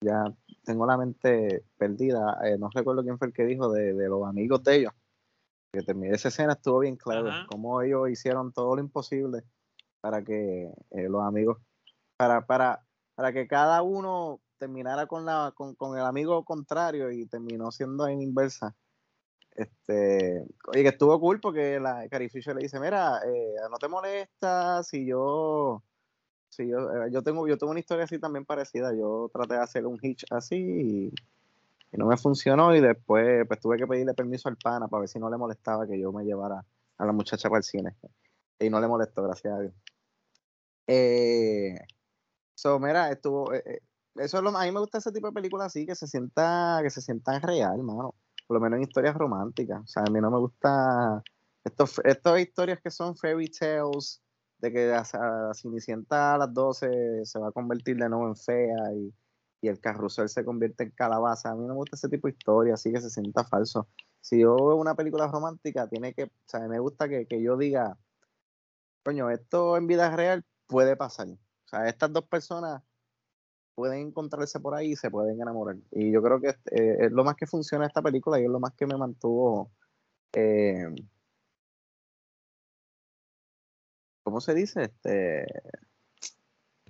ya tengo la mente perdida, eh, no recuerdo quién fue el que dijo de, los amigos de ellos, que terminé esa escena estuvo bien claro, cómo ellos hicieron todo lo imposible para que eh, los amigos, para, para, para que cada uno terminara con, la, con, con, el amigo contrario y terminó siendo en inversa. Este, oye, que estuvo cool porque la Carrie Fisher le dice, mira, eh, no te molesta si yo, si yo, eh, yo tengo, yo tengo una historia así también parecida, yo traté de hacer un hitch así y, no me funcionó y después pues tuve que pedirle permiso al pana para ver si no le molestaba que yo me llevara a la muchacha para el cine. Y no le molestó, gracias a Dios. Eh, so, mira, estuvo, eh, eso es lo, a mí me gusta ese tipo de películas así, que se sienta, que se sientan real, mano. Por lo menos en historias románticas. O sea, a mí no me gusta estos, estas historias que son fairy tales, de que Cenicienta a las 12 se va a convertir de nuevo en fea y, y, el carrusel se convierte en calabaza. A mí no me gusta ese tipo de historia, así que se sienta falso. Si yo veo una película romántica, tiene que, o sea, me gusta que, que yo diga, coño, esto en vida real puede pasar. O sea, estas dos personas pueden encontrarse por ahí y se pueden enamorar. Y yo creo que eh, es lo más que funciona esta película y es lo más que me mantuvo. Eh, ¿Cómo se dice? Este.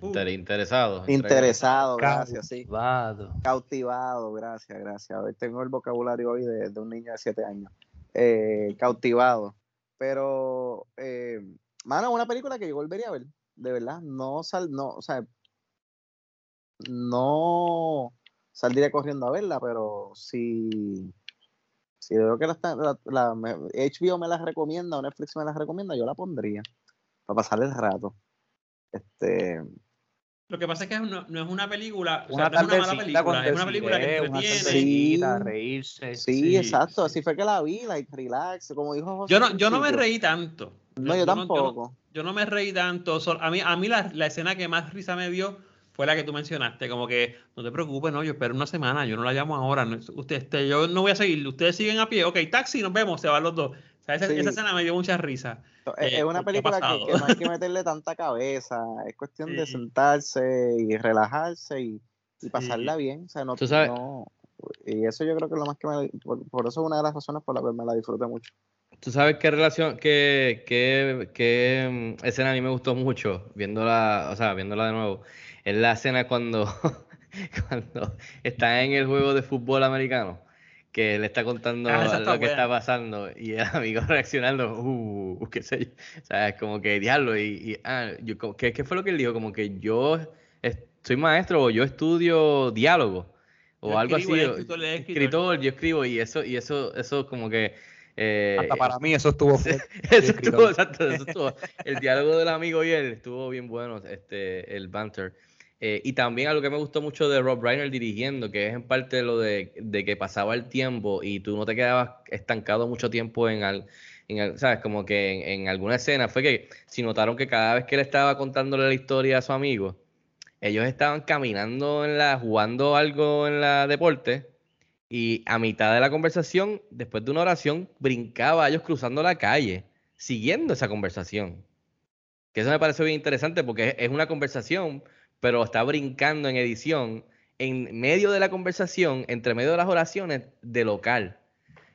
Inter- interesado. Interesado, gracias, sí. Cautivado. Cautivado, gracias, gracias. Hoy tengo el vocabulario hoy de, de un niño de 7 años. Eh, cautivado. Pero, eh, mano, una película que yo volvería a ver, de verdad. No sal, no, o sea, no saldría corriendo a verla, pero si, si veo que la, está- la- la- me- HBO me la recomienda o Netflix me la recomienda, yo la pondría para pasar el rato. Este, Lo que pasa es que no, no es una película, o Una sea, no es una mala película, es una película que entretiene. Sí. reírse. sí, Sí, exacto, sí. así fue que la vi, like, relax, como dijo José. Yo no, yo no me reí tanto. No, yo tampoco. yo no me reí tanto. A mí, a mí la, la escena que más risa me dio fue la que tú mencionaste. Como que no te preocupes, no, yo espero una semana, yo no la llamo ahora. no, usted, este, yo no voy a seguir. Ustedes siguen a pie. Ok, taxi, nos vemos, se van los dos. O sea, esa, Sí. esa escena me dio mucha risa. Es, eh, es una película que, que no hay que <laughs> meterle tanta cabeza, es cuestión de sentarse y relajarse y, y pasarla bien. O sea, no, Tú sabes- no- y eso yo creo que es lo más que me. Por, por eso es una de las razones por las que me la disfruté mucho. ¿Tú sabes qué relación, qué, qué, qué mm, escena a mí me gustó mucho, viéndola, o sea, viéndola de nuevo? Es la escena cuando, <laughs> cuando está en el juego de fútbol americano, que le está contando Ah, lo que está pasando y el <laughs> amigo reaccionando, uh, qué sé yo, o sea, es como que diablo, y, y, ah, yo, ¿qué, qué fue lo que él dijo? Como que yo soy maestro o yo estudio diálogo o Yo algo escribo, así, escritor, yo escribo y eso, y eso, eso como que... eh, Hasta para mí eso estuvo <laughs> fuerte. eso estuvo, exacto, eso estuvo. El diálogo del amigo y él estuvo bien bueno, este, el banter. Eh, y también algo que me gustó mucho de Rob Reiner dirigiendo, que es en parte lo de, de que pasaba el tiempo y tú no te quedabas estancado mucho tiempo en, al, en ¿sabes? Como que en, alguna escena, fue que si notaron que cada vez que él estaba contándole la historia a su amigo, ellos estaban caminando en la, jugando algo en la deporte, y a mitad de la conversación, después de una oración, brincaba ellos cruzando la calle, siguiendo esa conversación. Que eso me parece bien interesante porque es una conversación, pero está brincando en edición en medio de la conversación, entre medio de las oraciones de local.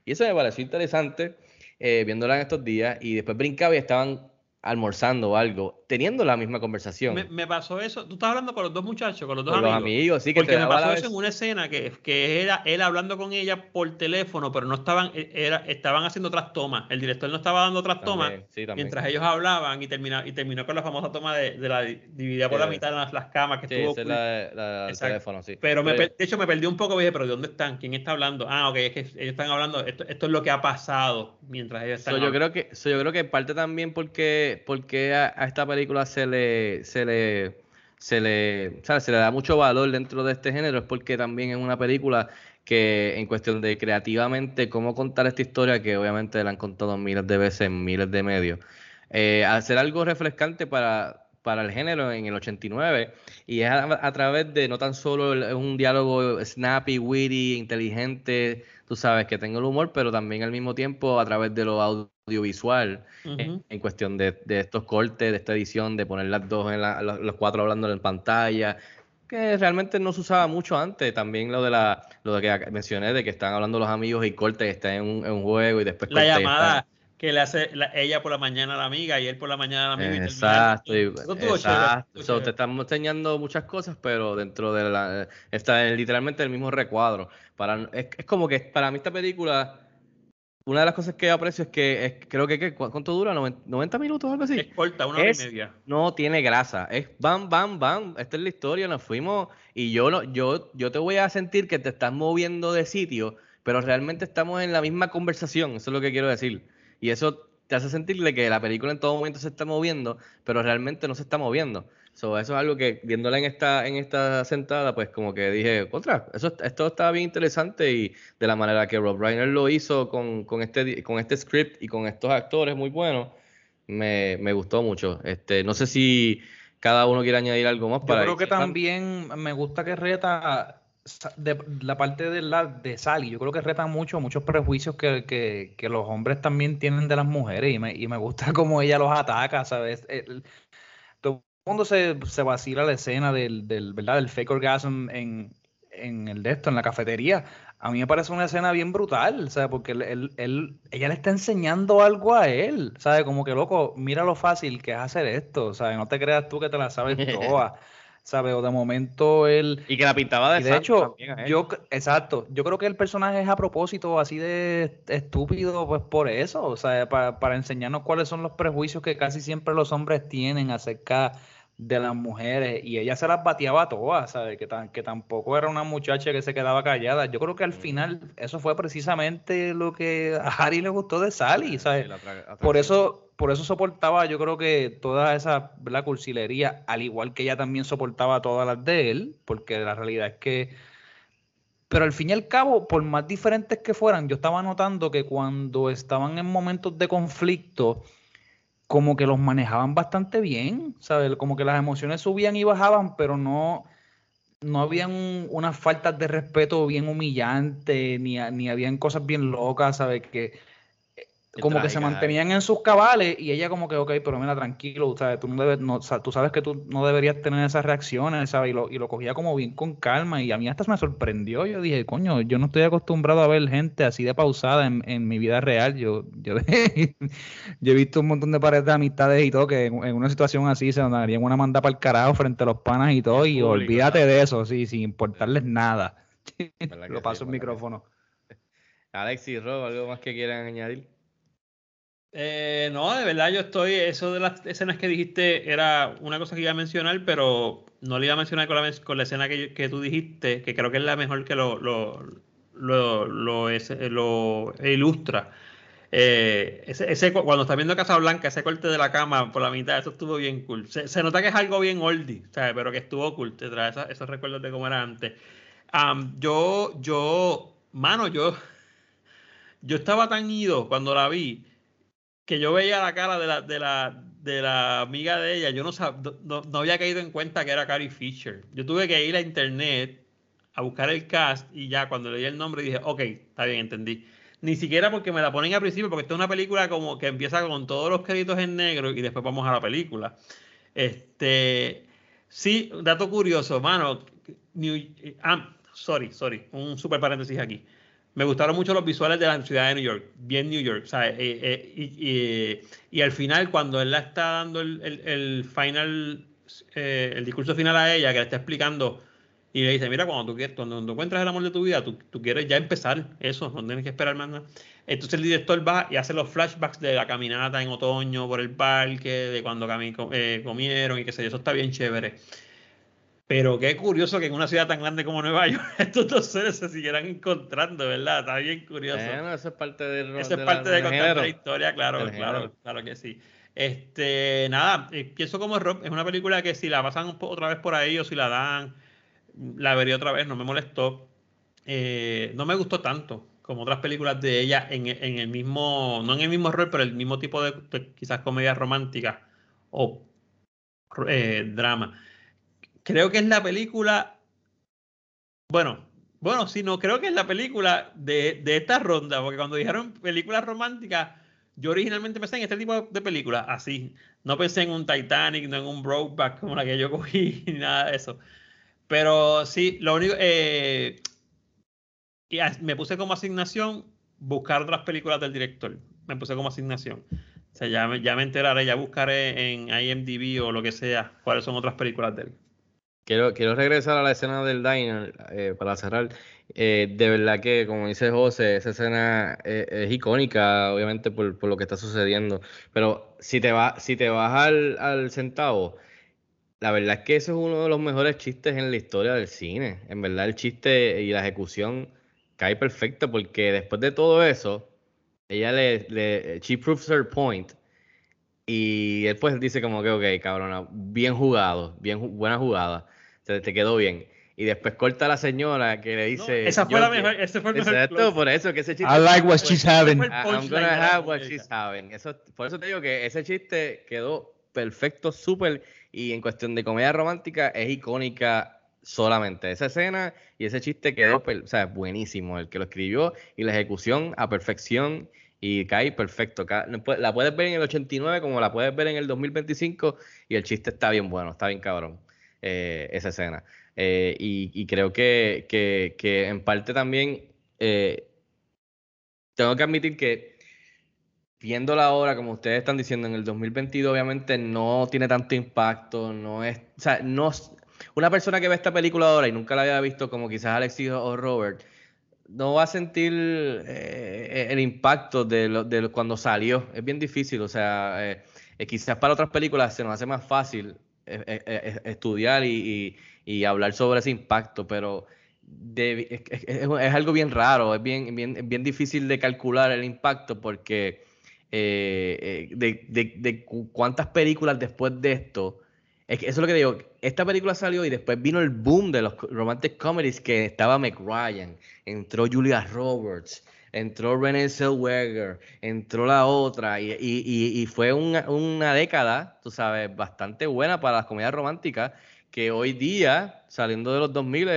Y eso me pareció interesante eh, viéndola en estos días. Y después brincaba y estaban almorzando o algo, teniendo la misma conversación. Me, me pasó eso. Tú estás hablando con los dos muchachos, con los dos Con los amigos. amigos, sí, que Porque te me pasó eso en una escena que, que era él hablando con ella por teléfono, pero no estaban, e- era, estaban haciendo otras tomas. El director no estaba dando otras tomas sí, mientras ellos hablaban y, termina, y terminó con la famosa toma de, de la di- dividida por Sí, la mitad de las, las camas que Sí, estuvo esa es cool. la, la- el Exacto. teléfono, sí. Pero me, de hecho me perdí un poco dije, pero ¿de dónde están? ¿Quién está hablando? Ah, ok, es que ellos están hablando, esto, esto es lo que ha pasado mientras ellos están So, yo creo que so, yo creo que parte también porque porque a, a esta película se le se le se le, se le da mucho valor dentro de este género es porque también es una película que en cuestión de creativamente cómo contar esta historia que obviamente la han contado miles de veces en miles de medios eh, hacer algo refrescante para para el género en el 89 y es a, a través de no tan solo el- un diálogo snappy, witty, inteligente, tú sabes, que tenga el humor, pero también al mismo tiempo a través de lo audiovisual, en, cuestión de, de estos cortes, de esta edición, de poner las dos, en la- los, los cuatro hablando en pantalla, que realmente no se usaba mucho antes. También lo de la lo de que mencioné, de que están hablando los amigos y corte, que está en un, en un juego y después La está- llamada que le hace la- ella por la mañana a la amiga y él por la mañana a la amiga. Exacto, y- exacto. So, te estamos enseñando muchas cosas, pero dentro de la está en literalmente el mismo recuadro. Para, es, es como que para mí esta película, una de las cosas que yo aprecio es que es, creo que, que ¿cu- ¿cuánto dura? ¿90, 90 minutos o algo así? Es corta, una hora Es- y media. No tiene grasa, es bam, bam, bam. Esta es la historia, nos fuimos y yo no, yo, yo te voy a sentir que te estás moviendo de sitio, pero realmente estamos en la misma conversación, eso es lo que quiero decir. Y eso te hace sentirle que la película en todo momento se está moviendo, pero realmente no se está moviendo. So, eso es algo que viéndola en esta, en esta sentada, pues como que dije, contra, eso, esto está bien interesante y de la manera que Rob Reiner lo hizo con, con, este, con este script y con estos actores muy buenos, me, me gustó mucho. Este, no sé si cada uno quiere añadir algo más Yo para creo que también me gusta que reta de la parte de la de Sally. Yo creo que reta mucho, muchos prejuicios que, que, que los hombres también tienen de las mujeres y me, y me gusta <laughs> cómo ella los ataca, ¿sabes? El- todo mundo se, se vacila la escena del, del, ¿verdad? del fake orgasm en, en el de esto, en la cafetería. A mí me parece una escena bien brutal, ¿sabes? Porque él, él- él- ella le está enseñando algo a él, ¿sabes? Como que, loco, mira lo fácil que es hacer esto, ¿sabes? No te creas tú que te la sabes <laughs> toda, ¿sabes? O de momento él... Y que la pintaba de Y de hecho, también yo, exacto, yo creo que el personaje es a propósito así de estúpido, pues por eso, o sea, para, para enseñarnos cuáles son los prejuicios que casi siempre los hombres tienen acerca de las mujeres, y ella se las bateaba todas, ¿sabes? Que, tan- que tampoco era una muchacha que se quedaba callada. Yo creo que al final eso fue precisamente lo que a Harry le gustó de Sally, ¿sabes? Por eso, por eso soportaba, yo creo que toda esa la cursilería, al igual que ella también soportaba todas las de él, porque la realidad es que. Pero al fin y al cabo, por más diferentes que fueran, yo estaba notando que cuando estaban en momentos de conflicto, como que los manejaban bastante bien, ¿sabes? Como que las emociones subían y bajaban, pero no, no habían unas faltas de respeto bien humillantes, ni, ni habían cosas bien locas, ¿sabes? Que como que se mantenían en sus cabales y ella como que, ok, pero mira, tranquilo, ¿sabes? Tú, no debes, no, tú sabes que tú no deberías tener esas reacciones, ¿sabes? Y lo, y lo cogía como bien con calma y a mí hasta me sorprendió. Yo dije, coño, yo no estoy acostumbrado a ver gente así de pausada en, en mi vida real. Yo, yo, <laughs> yo he visto un montón de paredes de amistades y todo que en, en una situación así se darían una manda para el carajo frente a los panas y todo y público, olvídate de eso, sí, sin importarles nada. ¿Verdad <laughs> que Lo sí? paso el micrófono. Alexis, Rob, ¿algo más que quieran añadir? Eh, no, de verdad yo estoy, eso de las escenas que dijiste era una cosa que iba a mencionar, pero no le iba a mencionar con la, escena que, que tú dijiste, que creo que es la mejor que lo, lo, es- lo ilustra. Eh, ese, ese cu- cuando está viendo Casablanca, ese corte de la cama por la mitad, eso estuvo bien cool. Se, nota que es algo bien oldie, ¿sabes? pero que estuvo cool, te trae esos recuerdos de cómo era antes. Yo, yo, mano, yo, yo estaba tan ido cuando la vi que yo veía la cara de la, de la, de la amiga de ella, yo no, no, no había caído en cuenta que era Carrie Fisher. Yo tuve que ir a internet a buscar el cast y ya cuando leí el nombre dije, ok, está bien, entendí. Ni siquiera porque me la ponen al principio, porque esta es una película como que empieza con todos los créditos en negro y después vamos a la película. Este, sí, dato curioso, mano. New- ah, sorry, sorry, un super paréntesis aquí. Me gustaron mucho los visuales de la ciudad de New York, bien New York, ¿sabes? Eh, eh, y, al final, cuando él la está dando el, final, eh, el discurso final a ella, que le está explicando, y le dice, mira, cuando tú, quieres, cuando encuentras el amor de tu vida, tú, quieres ya empezar eso, no tienes que esperar más nada. Entonces el director va y hace los flashbacks de la caminata en otoño por el parque, de cuando eh, comieron y qué sé yo, eso está bien chévere. Pero qué curioso que en una ciudad tan grande como Nueva York <laughs> estos dos seres se siguieran encontrando, ¿verdad? Está bien curioso. Bueno, eso es parte del Eso es de parte la- de contar la historia, claro, claro, claro que sí. Este, nada, pienso como Rob, es una película que si la pasan otra vez por ahí o si la dan, la vería otra vez, no me molestó. Eh, no me gustó tanto como otras películas de ella en, en el mismo, no en el mismo rol, pero el mismo tipo de, de quizás comedia romántica o eh, drama. Creo que es la película, bueno, bueno, sí, no, creo que es la película de, de esta ronda, porque cuando dijeron películas románticas, yo originalmente pensé en este tipo de películas, así. No pensé en un Titanic, no en un Brokeback como la que yo cogí, <laughs> ni nada de eso. Pero sí, lo único. eh, me puse como asignación buscar otras películas del director. Me puse como asignación. O sea, ya ya me enteraré, ya buscaré en IMDb o lo que sea cuáles son otras películas de él. Quiero, quiero regresar a la escena del diner eh, para cerrar. Eh, de verdad que, como dice José, esa escena eh, es icónica, obviamente, por, por lo que está sucediendo. Pero si te, va, si te vas al, al centavo, la verdad es que eso es uno de los mejores chistes en la historia del cine. En verdad, el chiste y la ejecución cae perfecto porque después de todo eso, ella le, le she proves her point. Y él pues dice como que, ok, cabrona, bien jugado, bien buena jugada, te, te quedó bien. Y después corta a la señora que le dice... esa fue "Yo la que-". mejor, ese fue el mejor Exacto, close. por eso que ese chiste... I like what she's having. I'm gonna have what she's having. Eso, por eso te digo que ese chiste quedó perfecto, súper, y en cuestión de comedia romántica es icónica solamente. Esa escena y ese chiste quedó o sea, buenísimo. El que lo escribió y la ejecución a perfección. Y cae perfecto. La puedes ver en el 89 como la puedes ver en el 2025 y el chiste está bien bueno, está bien cabrón eh, esa escena. Eh, y, creo que, que- en parte también eh, tengo que admitir que viéndola ahora, como ustedes están diciendo, en el 2022 obviamente no tiene tanto impacto, no es, o sea, no, una persona que ve esta película ahora y nunca la había visto como quizás Alexis o Robert, no va a sentir eh, el impacto de, lo- de cuando salió, es bien difícil, o sea, eh, eh, quizás para otras películas se nos hace más fácil eh, eh, estudiar y, y- y hablar sobre ese impacto, pero es, algo bien raro, es bien, bien, bien difícil de calcular el impacto porque de, de- de cu- cuántas películas después de esto, es eso es lo que digo, esta película salió y después vino el boom de los romantic comedies que estaba Meg Ryan, entró Julia Roberts, entró Renée Zellweger, entró la otra y, y- y- fue una, una década, tú sabes, bastante buena para las comedias románticas que hoy día, saliendo de los 2000,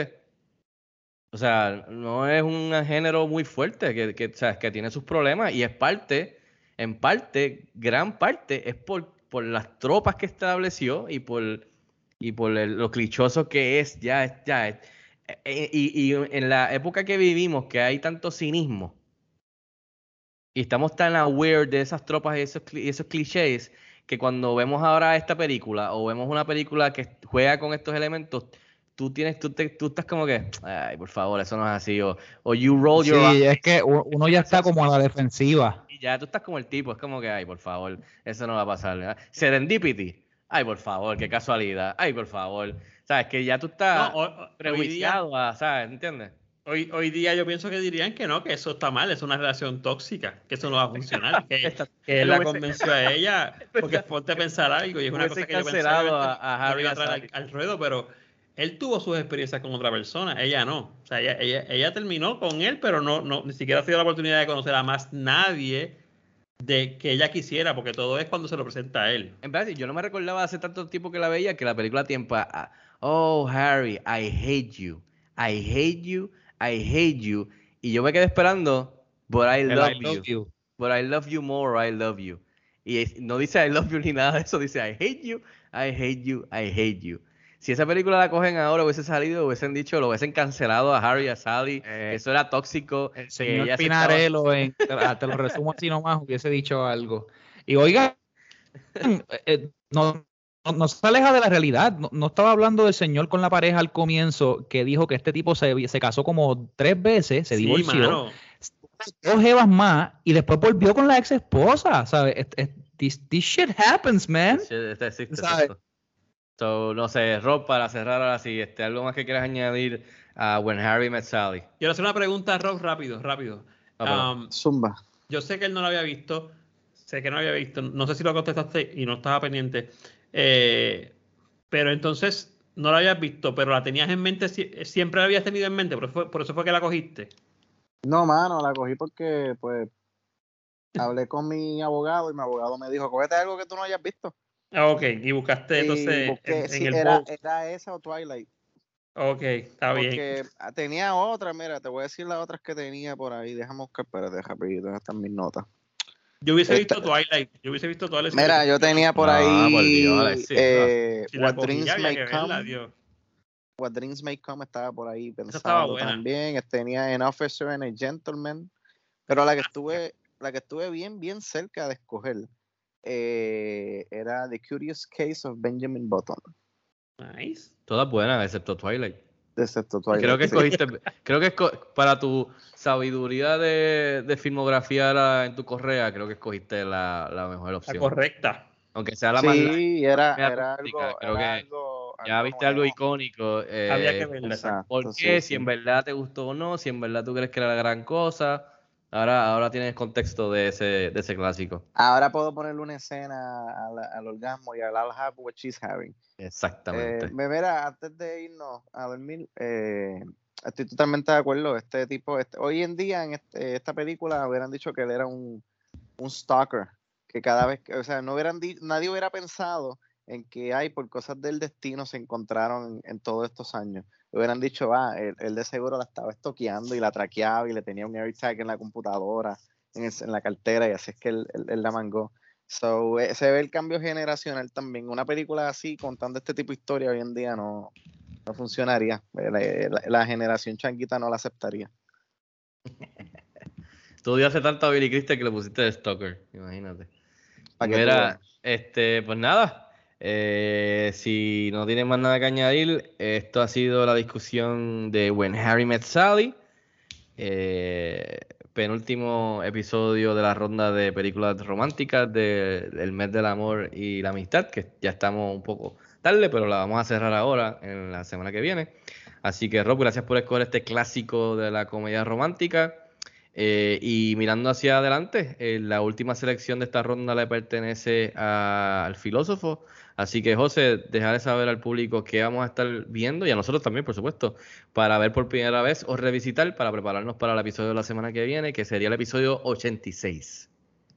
o sea, no es un género muy fuerte, que, que, o que tiene sus problemas y es parte, en parte, gran parte, es por, por las tropas que estableció y por, y por el- lo clichoso que es, ya es, ya es. Eh, eh, Y, y en la época que vivimos, que hay tanto cinismo, y estamos tan aware de esas tropas y esos, y esos clichés, que cuando vemos ahora esta película, o vemos una película que juega con estos elementos, tú tienes, tú, te- tú estás como que, ay, por favor, eso no es así, o, o you roll your Sí, es que uno ya está como a la defensiva. Ya tú estás como el tipo, es como que, ay, por favor, eso no va a pasar. ¿verdad? Serendipity, ay, por favor, qué casualidad, ay, por favor. Sabes que ya tú estás No, prejuiciado, a, ¿sabes? ¿Entiendes? Hoy, hoy día yo pienso que dirían que no, que eso está mal, es una relación tóxica, que eso no va a funcionar, que, <laughs> que él la convenció a ella, porque <laughs> ponte a pensar algo y es una cosa que yo pensaba a- a a traer al, al ruedo, pero él tuvo sus experiencias con otra persona, ella no. O sea, ella, ella, ella terminó con él, pero no, no, ni siquiera ha sido la oportunidad de conocer a más nadie de que ella quisiera, porque todo es cuando se lo presenta a él. En verdad, yo no me recordaba hace tanto tiempo que la veía que la película tiempo, ah, oh Harry, I hate you, I hate you, I hate you, y yo me quedé esperando, but I love, I love you. you. but I love you more, I love you. Y no dice I love you ni nada de eso, dice I hate you, I hate you, I hate you. Si esa película la cogen ahora, hubiese salido, hubiesen dicho, lo hubiesen cancelado a Harry y a Sally, que eso era tóxico. El que señor ella se estaba- Pinarello, en- te, lo resumo así nomás, hubiese dicho algo. Y oiga, eh, no, no, no se aleja de la realidad. No, no estaba hablando del señor con la pareja al comienzo que dijo que este tipo se, se casó como tres veces, se Sí, divorció, mano. dos jevas más y después volvió con la ex esposa, ¿sabes? Es- es- This, this shit happens, man. Sí, este existe, ¿Sabes? So, no sé, Rob, para cerrar ahora sí, este, algo más que quieras añadir a When Harry Met Sally. Quiero hacer una pregunta a Rob rápido, rápido. Ah. Um, Zumba. Yo sé que él no lo había visto, sé que no lo había visto, no sé si lo contestaste y no estaba pendiente, eh, pero entonces no lo habías visto, pero la tenías en mente, sie- siempre la habías tenido en mente, por eso fue, por eso fue que la cogiste. No, mano, la cogí porque, pues, hablé con mi abogado y mi abogado me dijo, cógete algo que tú no hayas visto. Ah, Ok, y buscaste Y entonces busqué, en, en sí, el era, era esa o Twilight. Ok, está bien. Porque ah, tenía otra, mira, te voy a decir las otras que tenía por ahí. Déjame buscar, espérate, rapidito, ¿dónde están mis notas? Yo hubiese esta- visto Twilight, yo hubiese visto Twilight. Mira, yo tenía por Ah, por ahí Dios, Alexis, eh, si What Dreams May verla, Come. Dios. What Dreams May Come estaba por ahí estaba pensando también. Tenía An Officer and a Gentleman. Pero la que estuve, la que estuve bien, bien cerca de escoger eh, era The Curious Case of Benjamin Button. Nice. Todas buenas, excepto Twilight. Excepto Twilight. Creo que sí. escogiste, creo que esco- para tu sabiduría de, de filmografía la- en tu correa, creo que escogiste la, la mejor La opción. correcta. Aunque sea la más larga, Sí, era, Era algo. creo era que algo- ya algo viste algo icónico. eh, Había que verla. ¿Por sí, qué? sí. Si en verdad te gustó o no, si en verdad tú crees que era la gran cosa. Ahora, ahora tienes contexto de ese, de ese clásico. Ahora puedo ponerle una escena al, al orgasmo y al I'll have what she's having. Exactamente. Eh, mira, antes de irnos a dormir, eh, estoy totalmente de acuerdo. Este tipo, este, hoy en día en este- esta película hubieran dicho que él era un, un stalker, que cada vez, que, o sea, no hubieran di- nadie hubiera pensado en que hay por cosas del destino se encontraron en, en todos estos años. Hubieran dicho, ah, él, él de seguro la estaba estoqueando y la traqueaba y le tenía un AirTag en la computadora en, el- en la cartera y así es que él, él- él la mangó. So, eh, se ve el cambio generacional también. Una película así, contando este tipo de historia hoy en día no, no funcionaría. Eh, La, la- la generación changuita no la aceptaría. <laughs> Tú odiaste tanto a Billy Crystal que le pusiste de Stalker, imagínate. Mira, este, pues nada. Eh, si no tienen más nada que añadir, esto ha sido la discusión de When Harry Met Sally. eh, penúltimo episodio de la ronda de películas románticas de- del mes del amor y la amistad, que ya estamos un poco tarde, pero la vamos a cerrar ahora en la semana que viene. Así que Rob, gracias por escoger este clásico de la comedia romántica. Eh, y mirando hacia adelante, eh, la última selección de esta ronda le pertenece al filósofo. Así que, José, dejaré saber al público qué vamos a estar viendo y a nosotros también, por supuesto, para ver por primera vez o revisitar para prepararnos para el episodio de la semana que viene, que sería el episodio 86.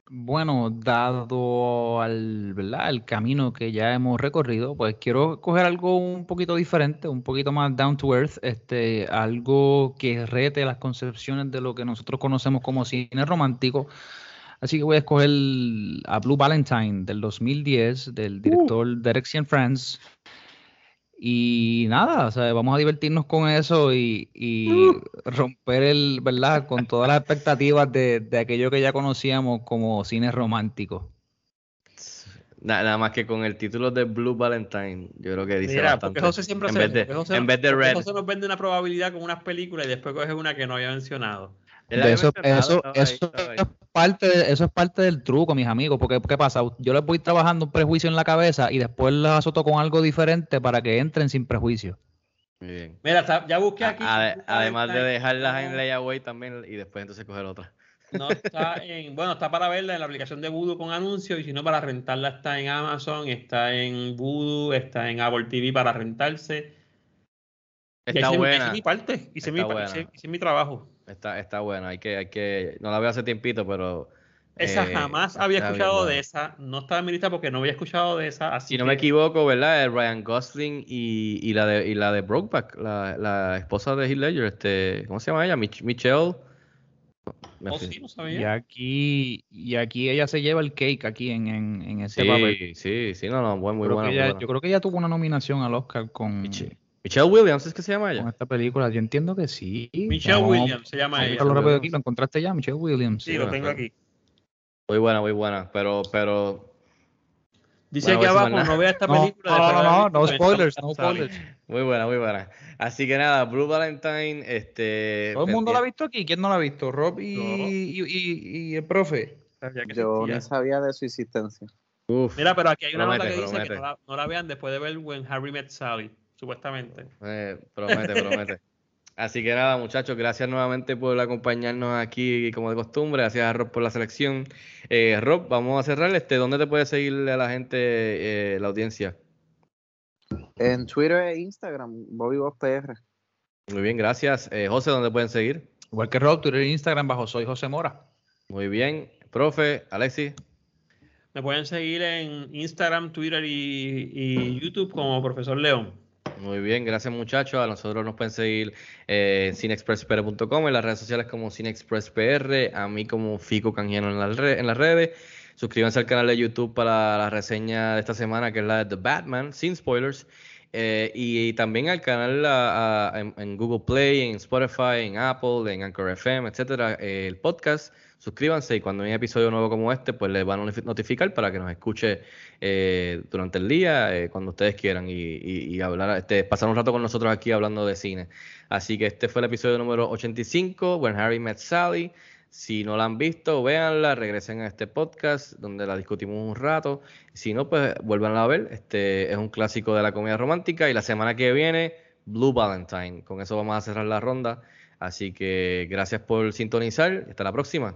Bueno, dado al, ¿verdad? el camino que ya hemos recorrido, pues quiero coger algo un poquito diferente, un poquito más down to earth, este, algo que rete las concepciones de lo que nosotros conocemos como cine romántico. Así que voy a escoger a Blue Valentine del 2010, del director Derek Cianfrance. Y nada, o sea, vamos a divertirnos con eso y, y romper el, ¿verdad? Con todas las expectativas de, de aquello que ya conocíamos como cine romántico. Na- Nada más que con el título de Blue Valentine, yo creo que dice Mira, bastante. José siempre en hace vez de, José- en vez de Red. José nos vende una probabilidad con unas películas y después coge una que no había mencionado. De eso, eso, ahí, eso ahí. es parte de- eso es parte del truco, mis amigos, porque ¿qué pasa? Yo les voy trabajando un prejuicio en la cabeza y después les azoto con algo diferente para que entren sin prejuicio. Muy bien. Mira, ya busqué aquí. Además de dejarlas en layaway también y después entonces coger otra. No está en, bueno, está para verla en la aplicación de Voodoo con anuncios y si no para rentarla está en Amazon, está en Voodoo, está en Apple TV para rentarse. Y Está hice- buena. Hice mi parte, hice, mi, hice mi trabajo. Está, está buena. Hay que, hay que, no la veo hace tiempito, pero. Esa eh, jamás había bien escuchado de esa, no estaba en mi lista porque no había escuchado de esa. Así Si no que- me equivoco, ¿verdad? Es Ryan Gosling y, y la de y la de Brokeback, la, la esposa de Heath Ledger, este, ¿cómo se llama ella? Mich- Michelle. Me Oh, sí, no Y sabía. aquí, y aquí ella se lleva el cake aquí en, en, en ese papel. Sí, sí, sí, no, no, muy buena. que muy buena. Yo creo que ella tuvo una nominación al Oscar con, Michelle, Michelle Williams, ¿es que se llama con ella? esta película. Yo entiendo que sí. Michelle Williams se llama ella. Williams. aquí. ¿Lo encontraste ya? Michelle Williams. Sí, lo tengo aquí. Muy buena, muy buena. Pero, pero, Dice Bueno, decir abajo, no vea esta No, película. no, no, no, no spoilers, no spoilers. muy buena, muy buena. Así que nada, Blue Valentine, este. Todo el mundo la ha visto aquí. ¿Quién no la ha visto? Rob y, No. y, y- y el profe. Que Yo ni sabía de su existencia. Uf, Mira, pero aquí hay una Promete, nota que dice que no la, no la vean después de ver When Harry Met Sally, supuestamente. eh, promete, promete. Así que nada, muchachos, gracias nuevamente por acompañarnos aquí como de costumbre. Gracias a Rob por la selección. Eh, Rob, vamos a cerrar. Este, ¿Dónde te puede seguir a la gente, eh, la audiencia? En Twitter e Instagram, Bobby Boss PR. Muy bien, gracias. Eh, José, ¿dónde pueden seguir? Igual que Rob, Twitter e Instagram bajo Soy José Mora. Muy bien. Profe, Alexis. Me pueden seguir en Instagram, Twitter y, y YouTube como Profesor León. Muy bien, gracias muchachos. A nosotros nos pueden seguir eh, en cinexpresspr.com, en las redes sociales como cinexpresspr, a mí como Fico Canjiano en, re- en las redes. Suscríbanse al canal de YouTube para la reseña de esta semana, que es la de The Batman, sin spoilers. Eh, y, también al canal en, Google Play, en Spotify, en Apple, en Anchor FM, etcétera, el podcast. Suscríbanse y cuando hay un episodio nuevo como este, pues les van a notifi- notificar para que nos escuche eh, durante el día, eh, cuando ustedes quieran, y, y- y hablar, este, pasar un rato con nosotros aquí hablando de cine. Así que este fue el episodio número 85, When Harry Met Sally. Si no la han visto, véanla, regresen a este podcast donde la discutimos un rato. Si no, pues vuelvan a ver. Este es un clásico de la comedia romántica y la semana que viene, Blue Valentine. Con eso vamos a cerrar la ronda. Así que gracias por sintonizar. Hasta la próxima.